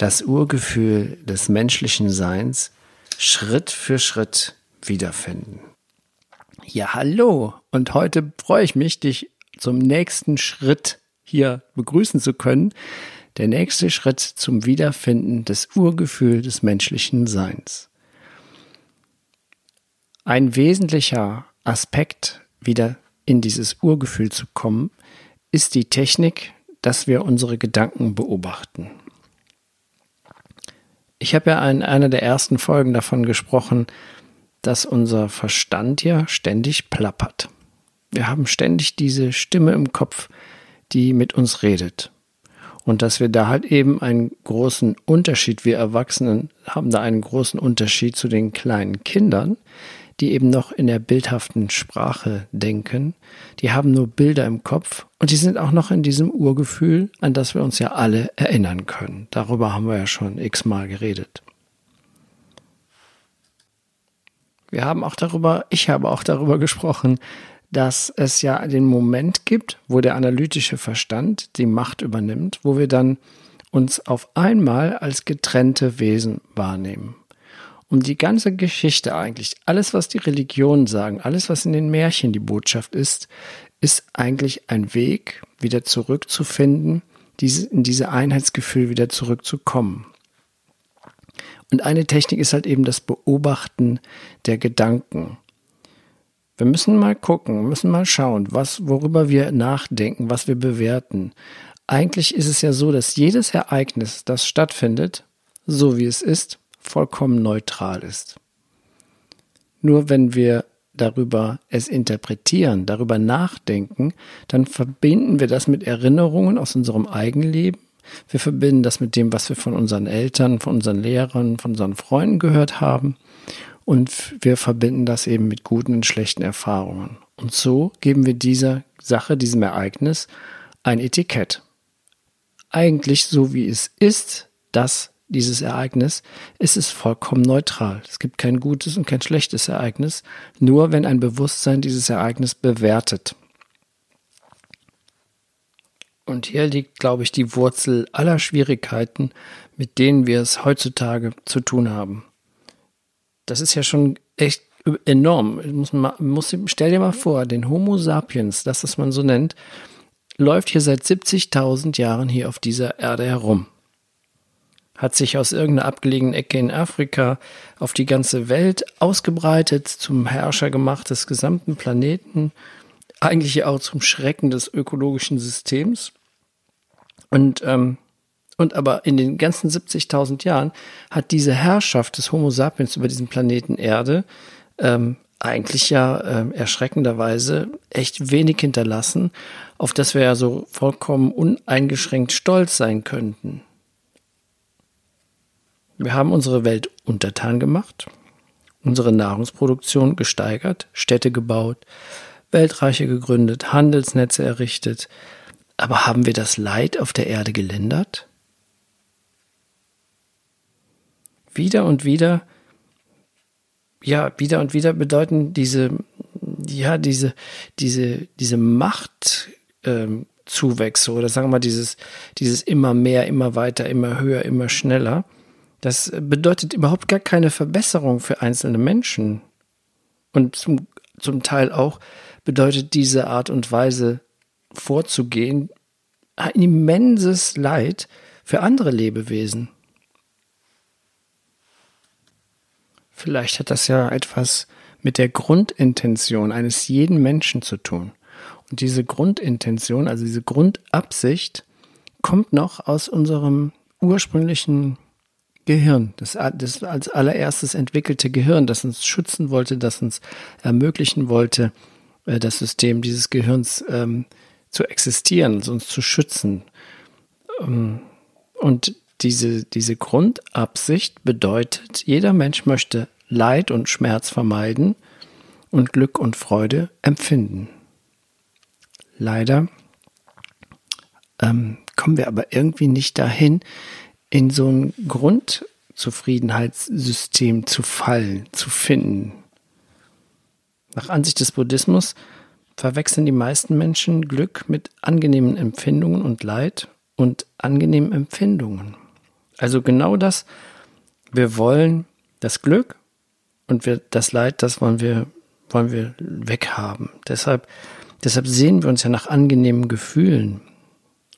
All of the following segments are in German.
das Urgefühl des menschlichen Seins Schritt für Schritt wiederfinden. Ja, hallo. Und heute freue ich mich, dich zum nächsten Schritt hier begrüßen zu können. Der nächste Schritt zum Wiederfinden des Urgefühls des menschlichen Seins. Ein wesentlicher Aspekt, wieder in dieses Urgefühl zu kommen, ist die Technik, dass wir unsere Gedanken beobachten. Ich habe ja in einer der ersten Folgen davon gesprochen, dass unser Verstand ja ständig plappert. Wir haben ständig diese Stimme im Kopf, die mit uns redet. Und dass wir da halt eben einen großen Unterschied, wir Erwachsenen haben da einen großen Unterschied zu den kleinen Kindern, die eben noch in der bildhaften Sprache denken, die haben nur Bilder im Kopf und die sind auch noch in diesem Urgefühl, an das wir uns ja alle erinnern können. Darüber haben wir ja schon x-mal geredet. Wir haben auch darüber, ich habe auch darüber gesprochen, dass es ja den Moment gibt, wo der analytische Verstand die Macht übernimmt, wo wir dann uns auf einmal als getrennte Wesen wahrnehmen. Und die ganze Geschichte eigentlich, alles, was die Religionen sagen, alles, was in den Märchen die Botschaft ist, ist eigentlich ein Weg, wieder zurückzufinden, diese, in diese Einheitsgefühl wieder zurückzukommen. Und eine Technik ist halt eben das Beobachten der Gedanken. Wir müssen mal gucken, müssen mal schauen, was, worüber wir nachdenken, was wir bewerten. Eigentlich ist es ja so, dass jedes Ereignis, das stattfindet, so wie es ist, vollkommen neutral ist. Nur wenn wir darüber es interpretieren, darüber nachdenken, dann verbinden wir das mit Erinnerungen aus unserem Eigenleben. Wir verbinden das mit dem, was wir von unseren Eltern, von unseren Lehrern, von unseren Freunden gehört haben. Und wir verbinden das eben mit guten und schlechten Erfahrungen. Und so geben wir dieser Sache, diesem Ereignis ein Etikett. Eigentlich so wie es ist, das dieses Ereignis, ist es vollkommen neutral. Es gibt kein gutes und kein schlechtes Ereignis, nur wenn ein Bewusstsein dieses Ereignis bewertet. Und hier liegt, glaube ich, die Wurzel aller Schwierigkeiten, mit denen wir es heutzutage zu tun haben. Das ist ja schon echt enorm. Muss muss, stell dir mal vor, den Homo sapiens, das, was man so nennt, läuft hier seit 70.000 Jahren hier auf dieser Erde herum hat sich aus irgendeiner abgelegenen Ecke in Afrika auf die ganze Welt ausgebreitet, zum Herrscher gemacht des gesamten Planeten, eigentlich auch zum Schrecken des ökologischen Systems. Und, ähm, und aber in den ganzen 70.000 Jahren hat diese Herrschaft des Homo sapiens über diesen Planeten Erde ähm, eigentlich ja äh, erschreckenderweise echt wenig hinterlassen, auf das wir ja so vollkommen uneingeschränkt stolz sein könnten. Wir haben unsere Welt untertan gemacht, unsere Nahrungsproduktion gesteigert, Städte gebaut, Weltreiche gegründet, Handelsnetze errichtet. Aber haben wir das Leid auf der Erde gelindert? Wieder und wieder, ja, wieder und wieder bedeuten diese, ja, diese, diese, diese Machtzuwächse ähm, oder sagen wir mal dieses, dieses immer mehr, immer weiter, immer höher, immer schneller das bedeutet überhaupt gar keine Verbesserung für einzelne Menschen. Und zum, zum Teil auch bedeutet diese Art und Weise vorzugehen ein immenses Leid für andere Lebewesen. Vielleicht hat das ja etwas mit der Grundintention eines jeden Menschen zu tun. Und diese Grundintention, also diese Grundabsicht, kommt noch aus unserem ursprünglichen Gehirn, das, das als allererstes entwickelte Gehirn, das uns schützen wollte, das uns ermöglichen wollte, äh, das System dieses Gehirns ähm, zu existieren, uns zu schützen. Ähm, und diese, diese Grundabsicht bedeutet, jeder Mensch möchte Leid und Schmerz vermeiden und Glück und Freude empfinden. Leider ähm, kommen wir aber irgendwie nicht dahin, in so ein Grundzufriedenheitssystem zu fallen, zu finden. Nach Ansicht des Buddhismus verwechseln die meisten Menschen Glück mit angenehmen Empfindungen und Leid und angenehmen Empfindungen. Also genau das, wir wollen das Glück und wir, das Leid, das wollen wir, wollen wir weghaben. Deshalb, deshalb sehen wir uns ja nach angenehmen Gefühlen.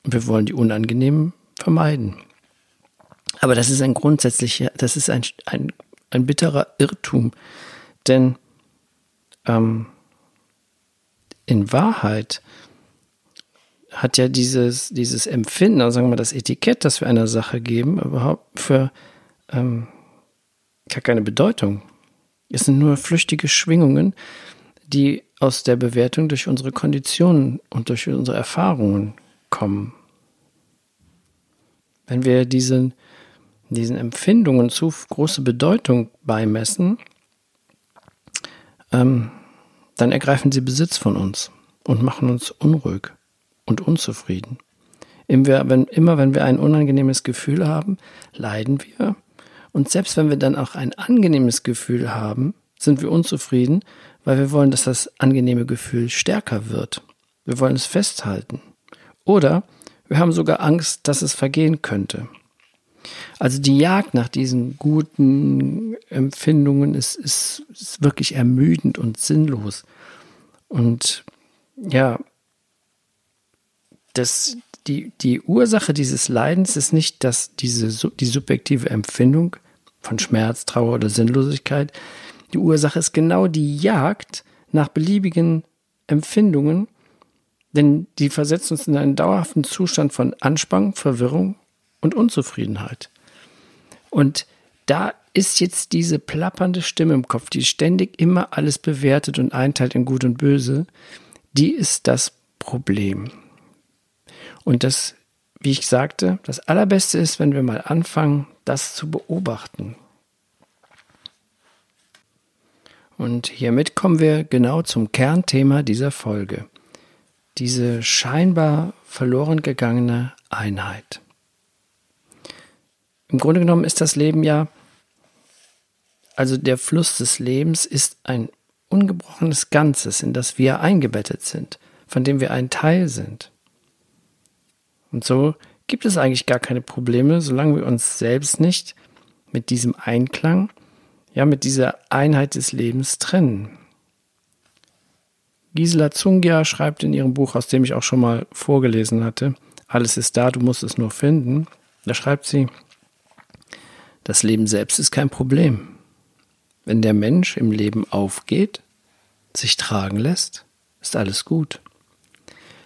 Wir wollen die unangenehmen vermeiden. Aber das ist ein grundsätzlicher, das ist ein, ein, ein bitterer Irrtum. Denn ähm, in Wahrheit hat ja dieses, dieses Empfinden, also sagen wir mal das Etikett, das wir einer Sache geben, überhaupt für ähm, gar keine Bedeutung. Es sind nur flüchtige Schwingungen, die aus der Bewertung durch unsere Konditionen und durch unsere Erfahrungen kommen. Wenn wir diesen, diesen Empfindungen zu große Bedeutung beimessen, ähm, dann ergreifen sie Besitz von uns und machen uns unruhig und unzufrieden. Immer wenn, immer wenn wir ein unangenehmes Gefühl haben, leiden wir. Und selbst wenn wir dann auch ein angenehmes Gefühl haben, sind wir unzufrieden, weil wir wollen, dass das angenehme Gefühl stärker wird. Wir wollen es festhalten. Oder wir haben sogar Angst, dass es vergehen könnte. Also die Jagd nach diesen guten Empfindungen ist, ist, ist wirklich ermüdend und sinnlos. Und ja, das, die, die Ursache dieses Leidens ist nicht, dass diese, die subjektive Empfindung von Schmerz, Trauer oder Sinnlosigkeit, die Ursache ist genau die Jagd nach beliebigen Empfindungen, denn die versetzen uns in einen dauerhaften Zustand von Anspannung, Verwirrung und Unzufriedenheit. Und da ist jetzt diese plappernde Stimme im Kopf, die ständig immer alles bewertet und einteilt in Gut und Böse, die ist das Problem. Und das, wie ich sagte, das Allerbeste ist, wenn wir mal anfangen, das zu beobachten. Und hiermit kommen wir genau zum Kernthema dieser Folge. Diese scheinbar verloren gegangene Einheit. Im Grunde genommen ist das Leben ja, also der Fluss des Lebens ist ein ungebrochenes Ganzes, in das wir eingebettet sind, von dem wir ein Teil sind. Und so gibt es eigentlich gar keine Probleme, solange wir uns selbst nicht mit diesem Einklang, ja, mit dieser Einheit des Lebens trennen. Gisela Zungia schreibt in ihrem Buch, aus dem ich auch schon mal vorgelesen hatte, Alles ist da, du musst es nur finden. Da schreibt sie, das Leben selbst ist kein Problem. Wenn der Mensch im Leben aufgeht, sich tragen lässt, ist alles gut.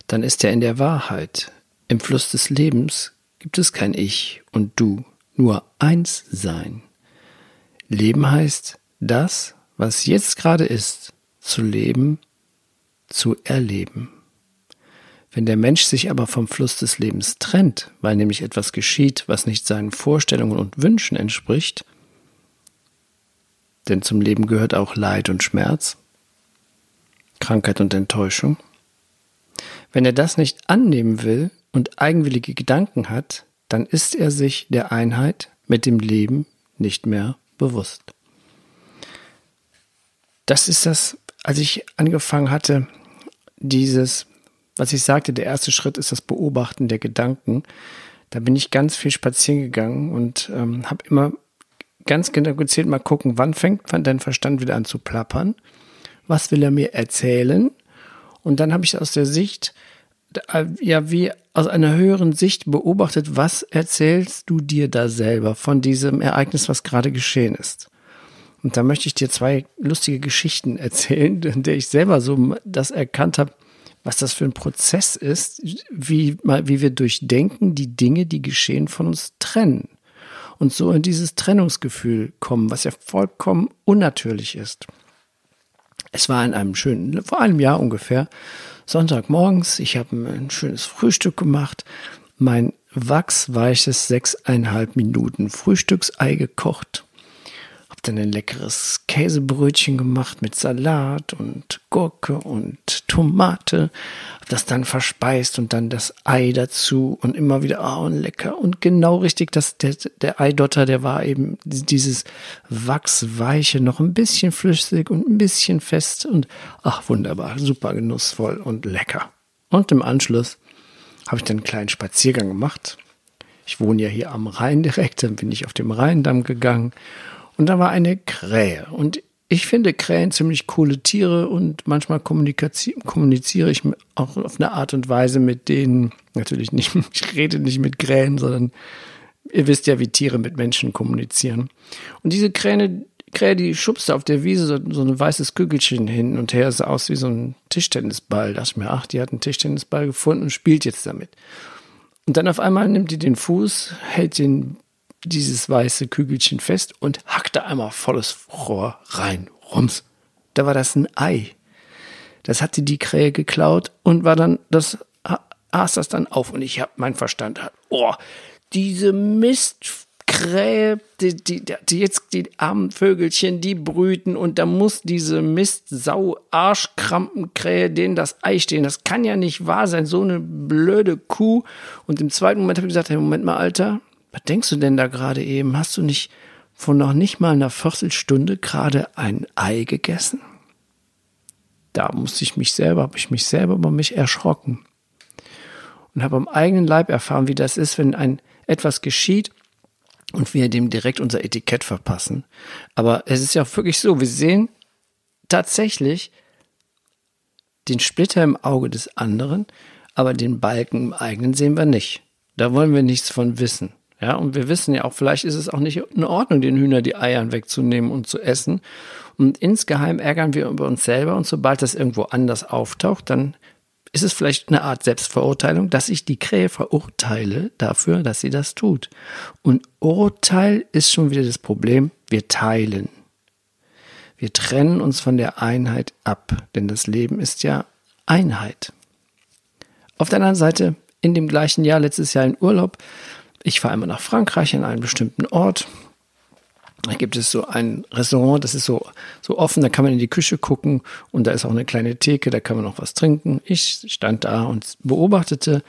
Dann ist er in der Wahrheit, im Fluss des Lebens gibt es kein Ich und Du, nur eins sein. Leben heißt, das, was jetzt gerade ist, zu leben, zu erleben. Wenn der Mensch sich aber vom Fluss des Lebens trennt, weil nämlich etwas geschieht, was nicht seinen Vorstellungen und Wünschen entspricht, denn zum Leben gehört auch Leid und Schmerz, Krankheit und Enttäuschung, wenn er das nicht annehmen will, und eigenwillige Gedanken hat, dann ist er sich der Einheit mit dem Leben nicht mehr bewusst. Das ist das, als ich angefangen hatte, dieses, was ich sagte, der erste Schritt ist das Beobachten der Gedanken. Da bin ich ganz viel spazieren gegangen und ähm, habe immer ganz genau gezählt, mal gucken, wann fängt dein Verstand wieder an zu plappern? Was will er mir erzählen? Und dann habe ich aus der Sicht äh, ja wie aus einer höheren Sicht beobachtet, was erzählst du dir da selber von diesem Ereignis, was gerade geschehen ist. Und da möchte ich dir zwei lustige Geschichten erzählen, in der ich selber so das erkannt habe, was das für ein Prozess ist, wie, wie wir durch Denken die Dinge, die geschehen, von uns trennen. Und so in dieses Trennungsgefühl kommen, was ja vollkommen unnatürlich ist. Es war in einem schönen, vor einem Jahr ungefähr, Sonntagmorgens. Ich habe ein schönes Frühstück gemacht. Mein wachsweiches sechseinhalb Minuten Frühstücksei gekocht dann ein leckeres Käsebrötchen gemacht mit Salat und Gurke und Tomate. Hab das dann verspeist und dann das Ei dazu und immer wieder, oh, und lecker. Und genau richtig, dass der, der Eidotter, der war eben dieses wachsweiche, noch ein bisschen flüssig und ein bisschen fest und ach, wunderbar, super genussvoll und lecker. Und im Anschluss habe ich dann einen kleinen Spaziergang gemacht. Ich wohne ja hier am Rhein direkt, dann bin ich auf dem Rheindamm gegangen und da war eine Krähe. Und ich finde Krähen ziemlich coole Tiere und manchmal kommuniziere ich auch auf eine Art und Weise mit denen. Natürlich nicht, ich rede nicht mit Krähen, sondern ihr wisst ja, wie Tiere mit Menschen kommunizieren. Und diese Krähe, Krähe, die schubste auf der Wiese so, so ein weißes Kügelchen hin und her, sah aus wie so ein Tischtennisball. Da dachte ich mir, ach, die hat einen Tischtennisball gefunden und spielt jetzt damit. Und dann auf einmal nimmt die den Fuß, hält den dieses weiße Kügelchen fest und hackte einmal volles Rohr rein. Rums. Da war das ein Ei. Das hatte die Krähe geklaut und war dann, das aß das dann auf und ich hab mein Verstand, oh, diese Mistkrähe, die, die, die jetzt die armen Vögelchen, die brüten und da muss diese Mistsau Arschkrampenkrähe denen das Ei stehen. Das kann ja nicht wahr sein, so eine blöde Kuh. Und im zweiten Moment habe ich gesagt, hey, Moment mal, Alter, was denkst du denn da gerade eben? Hast du nicht vor noch nicht mal einer Viertelstunde gerade ein Ei gegessen? Da musste ich mich selber, habe ich mich selber über mich erschrocken und habe am eigenen Leib erfahren, wie das ist, wenn ein etwas geschieht und wir dem direkt unser Etikett verpassen. Aber es ist ja auch wirklich so, wir sehen tatsächlich den Splitter im Auge des anderen, aber den Balken im eigenen sehen wir nicht. Da wollen wir nichts von wissen. Ja, und wir wissen ja auch, vielleicht ist es auch nicht in Ordnung, den Hühner die Eiern wegzunehmen und zu essen. Und insgeheim ärgern wir über uns selber und sobald das irgendwo anders auftaucht, dann ist es vielleicht eine Art Selbstverurteilung, dass ich die Krähe verurteile dafür, dass sie das tut. Und Urteil ist schon wieder das Problem, wir teilen. Wir trennen uns von der Einheit ab, denn das Leben ist ja Einheit. Auf der anderen Seite, in dem gleichen Jahr, letztes Jahr in Urlaub, ich fahre immer nach Frankreich an einen bestimmten Ort. Da gibt es so ein Restaurant, das ist so, so offen, da kann man in die Küche gucken und da ist auch eine kleine Theke, da kann man noch was trinken. Ich stand da und beobachtete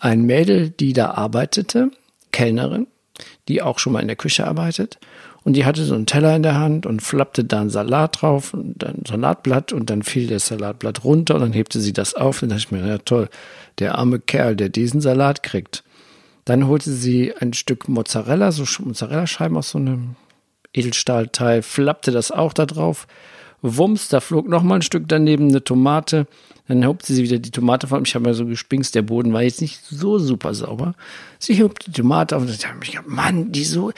ein Mädel, die da arbeitete, Kellnerin, die auch schon mal in der Küche arbeitet. Und die hatte so einen Teller in der Hand und flappte da einen Salat drauf und ein Salatblatt und dann fiel das Salatblatt runter und dann hebte sie das auf. Und dachte ich mir, ja toll, der arme Kerl, der diesen Salat kriegt. Dann holte sie ein Stück Mozzarella, so Mozzarella-Scheiben aus so einem Edelstahlteil, flappte das auch da drauf. Wumms, da flog noch mal ein Stück daneben eine Tomate. Dann hobte sie wieder die Tomate von. Ich habe mir so gespingst, der Boden war jetzt nicht so super sauber. Sie hob die Tomate auf und ich habe mich gedacht, Mann, die so,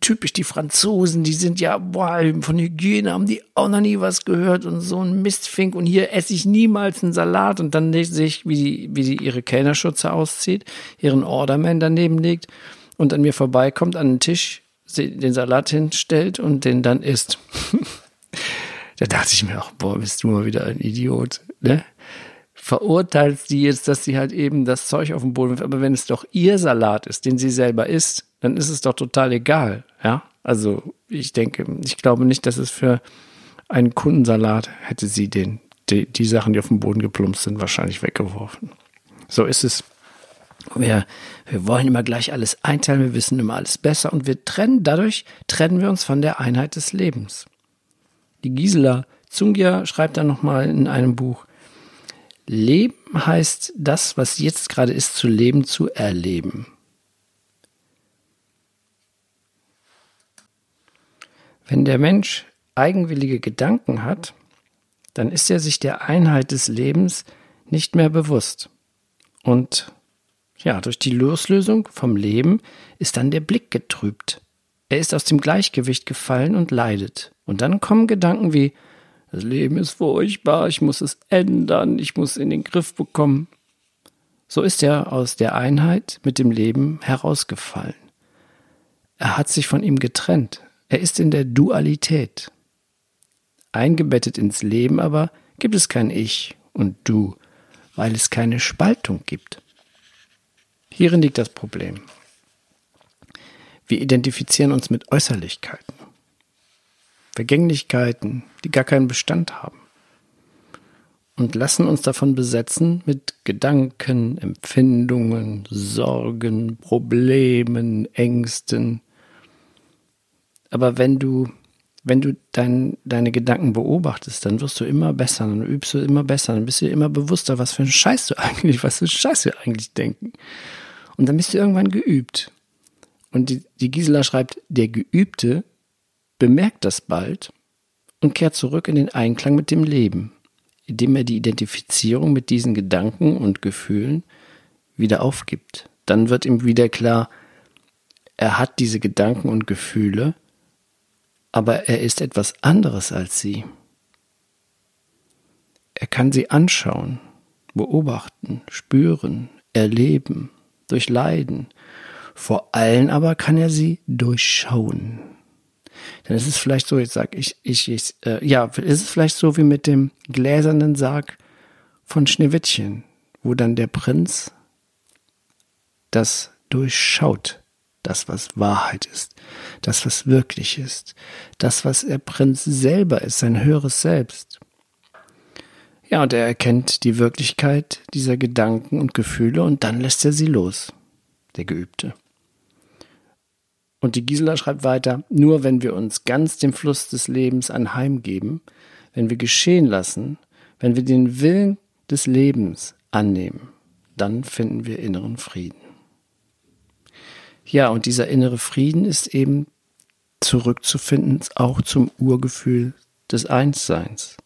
typisch die Franzosen, die sind ja, boah, von Hygiene haben die auch noch nie was gehört und so ein Mistfink und hier esse ich niemals einen Salat und dann sehe ich, wie die, wie sie ihre Kellnerschürze auszieht, ihren Orderman daneben legt und an mir vorbeikommt, an den Tisch, den Salat hinstellt und den dann isst. da dachte ich mir auch, boah, bist du mal wieder ein Idiot, ne? Verurteilt sie jetzt, dass sie halt eben das Zeug auf den Boden wirft, aber wenn es doch ihr Salat ist, den sie selber isst, dann ist es doch total egal, ja. Also ich denke, ich glaube nicht, dass es für einen Kundensalat hätte sie den, die, die Sachen, die auf dem Boden geplumpst sind, wahrscheinlich weggeworfen. So ist es. Wir, wir wollen immer gleich alles einteilen, wir wissen immer alles besser und wir trennen, dadurch trennen wir uns von der Einheit des Lebens. Die Gisela Zungia schreibt dann nochmal in einem Buch, Leben heißt das, was jetzt gerade ist, zu leben, zu erleben. Wenn der Mensch eigenwillige Gedanken hat, dann ist er sich der Einheit des Lebens nicht mehr bewusst. Und ja, durch die Loslösung vom Leben ist dann der Blick getrübt. Er ist aus dem Gleichgewicht gefallen und leidet. Und dann kommen Gedanken wie, das Leben ist furchtbar, ich muss es ändern, ich muss in den Griff bekommen. So ist er aus der Einheit mit dem Leben herausgefallen. Er hat sich von ihm getrennt. Er ist in der Dualität. Eingebettet ins Leben aber gibt es kein Ich und Du, weil es keine Spaltung gibt. Hierin liegt das Problem. Wir identifizieren uns mit Äußerlichkeiten, Vergänglichkeiten, die gar keinen Bestand haben und lassen uns davon besetzen mit Gedanken, Empfindungen, Sorgen, Problemen, Ängsten. Aber wenn du, wenn du dein, deine Gedanken beobachtest, dann wirst du immer besser, dann übst du immer besser, dann bist du immer bewusster, was für ein Scheiß du eigentlich, was für ein Scheiß wir eigentlich denken. Und dann bist du irgendwann geübt. Und die, die Gisela schreibt, der Geübte bemerkt das bald und kehrt zurück in den Einklang mit dem Leben indem er die Identifizierung mit diesen Gedanken und Gefühlen wieder aufgibt. Dann wird ihm wieder klar, er hat diese Gedanken und Gefühle, aber er ist etwas anderes als sie. Er kann sie anschauen, beobachten, spüren, erleben, durchleiden. Vor allem aber kann er sie durchschauen. Denn es ist vielleicht so, jetzt sag ich, ich, ich äh, ja, ist es vielleicht so wie mit dem gläsernen Sarg von Schneewittchen, wo dann der Prinz das durchschaut, das, was Wahrheit ist, das, was wirklich ist, das, was der Prinz selber ist, sein höheres Selbst. Ja, und er erkennt die Wirklichkeit dieser Gedanken und Gefühle und dann lässt er sie los, der Geübte. Und die Gisela schreibt weiter, nur wenn wir uns ganz dem Fluss des Lebens anheimgeben, wenn wir geschehen lassen, wenn wir den Willen des Lebens annehmen, dann finden wir inneren Frieden. Ja, und dieser innere Frieden ist eben zurückzufinden auch zum Urgefühl des Einsseins.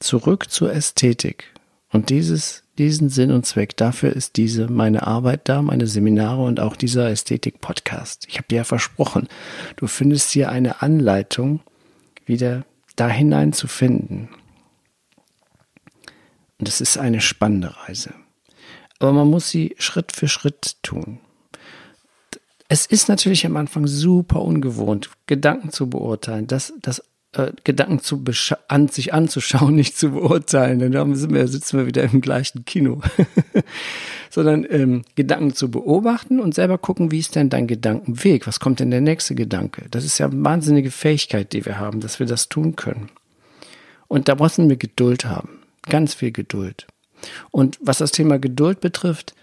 Zurück zur Ästhetik. Und dieses diesen Sinn und Zweck. Dafür ist diese meine Arbeit da, meine Seminare und auch dieser Ästhetik-Podcast. Ich habe dir ja versprochen, du findest hier eine Anleitung, wieder da hinein zu finden. Und es ist eine spannende Reise. Aber man muss sie Schritt für Schritt tun. Es ist natürlich am Anfang super ungewohnt, Gedanken zu beurteilen. Das, das äh, Gedanken zu an sich anzuschauen, nicht zu beurteilen, denn da wir, sitzen wir wieder im gleichen Kino. Sondern ähm, Gedanken zu beobachten und selber gucken, wie ist denn dein Gedankenweg? Was kommt denn der nächste Gedanke? Das ist ja eine wahnsinnige Fähigkeit, die wir haben, dass wir das tun können. Und da müssen wir Geduld haben. Ganz viel Geduld. Und was das Thema Geduld betrifft,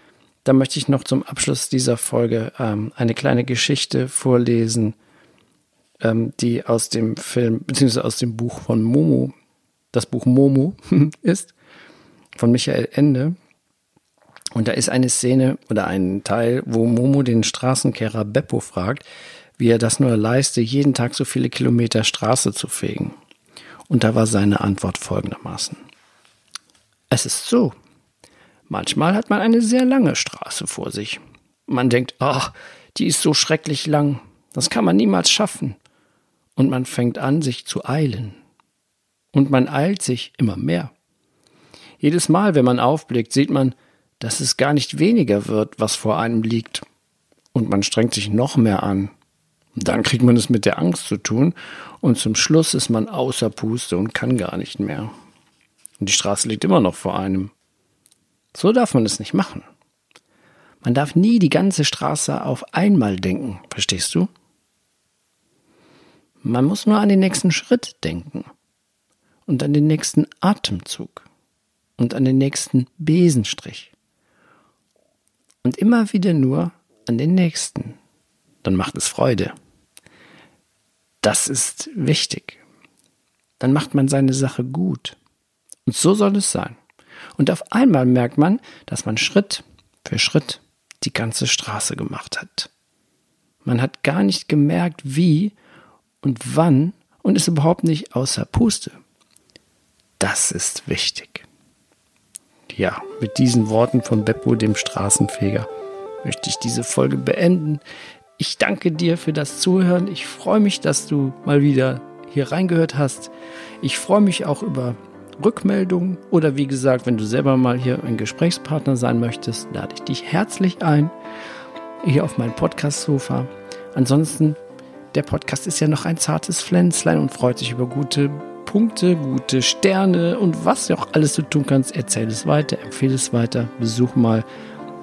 da möchte ich noch zum Abschluss dieser Folge ähm, eine kleine Geschichte vorlesen, ähm, die aus dem Film, beziehungsweise aus dem Buch von Momo, das Buch Momo ist, von Michael Ende. Und da ist eine Szene oder ein Teil, wo Momo den Straßenkehrer Beppo fragt, wie er das nur leiste, jeden Tag so viele Kilometer Straße zu fegen. Und da war seine Antwort folgendermaßen. Es ist so. Manchmal hat man eine sehr lange Straße vor sich. Man denkt, ach, die ist so schrecklich lang. Das kann man niemals schaffen und man fängt an, sich zu eilen. Und man eilt sich immer mehr. Jedes Mal, wenn man aufblickt, sieht man, dass es gar nicht weniger wird, was vor einem liegt. Und man strengt sich noch mehr an. Dann kriegt man es mit der Angst zu tun und zum Schluss ist man außer Puste und kann gar nicht mehr. Und die Straße liegt immer noch vor einem. So darf man es nicht machen. Man darf nie die ganze Straße auf einmal denken, verstehst du? Man muss nur an den nächsten Schritt denken und an den nächsten Atemzug und an den nächsten Besenstrich und immer wieder nur an den nächsten. Dann macht es Freude. Das ist wichtig. Dann macht man seine Sache gut. Und so soll es sein. Und auf einmal merkt man, dass man Schritt für Schritt die ganze Straße gemacht hat. Man hat gar nicht gemerkt, wie und wann und ist überhaupt nicht außer Puste. Das ist wichtig. Ja, mit diesen Worten von Beppo, dem Straßenfeger, möchte ich diese Folge beenden. Ich danke dir für das Zuhören. Ich freue mich, dass du mal wieder hier reingehört hast. Ich freue mich auch über Rückmeldungen oder wie gesagt, wenn du selber mal hier ein Gesprächspartner sein möchtest, lade ich dich herzlich ein hier auf mein Podcast-Sofa. Ansonsten der Podcast ist ja noch ein zartes Pflänzlein und freut sich über gute Punkte, gute Sterne und was du auch alles du tun kannst. Erzähl es weiter, empfehle es weiter, besuch mal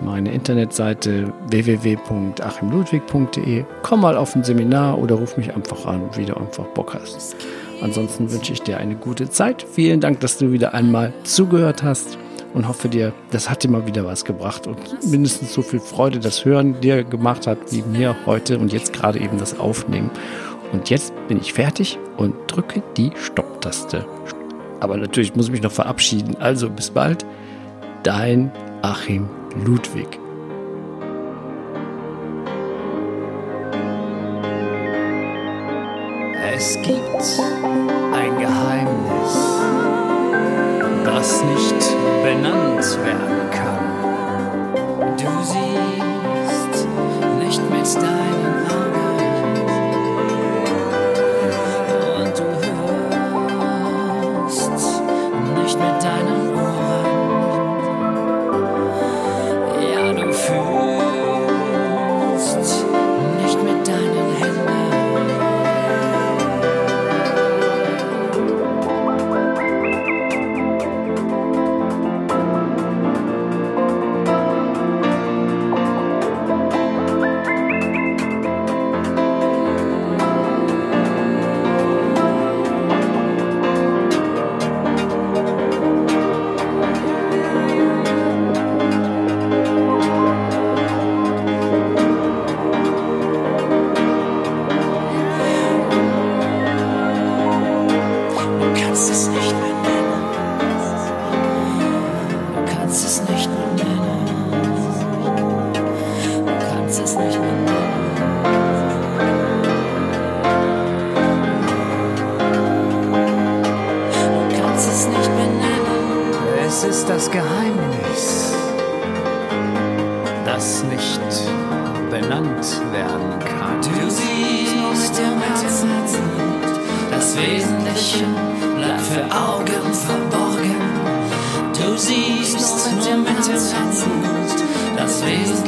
meine Internetseite www.achimludwig.de. Komm mal auf ein Seminar oder ruf mich einfach an, wie du einfach Bock hast. Ansonsten wünsche ich dir eine gute Zeit. Vielen Dank, dass du wieder einmal zugehört hast und hoffe dir, das hat dir mal wieder was gebracht und mindestens so viel Freude das Hören dir gemacht hat, wie mir heute und jetzt gerade eben das Aufnehmen. Und jetzt bin ich fertig und drücke die Stopptaste. Aber natürlich muss ich mich noch verabschieden. Also bis bald. Dein Achim Ludwig. Es gibt ein Geheimnis, das nicht benannt werden kann. Du siehst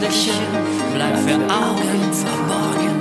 Lächeln bleibt für Augen verborgen.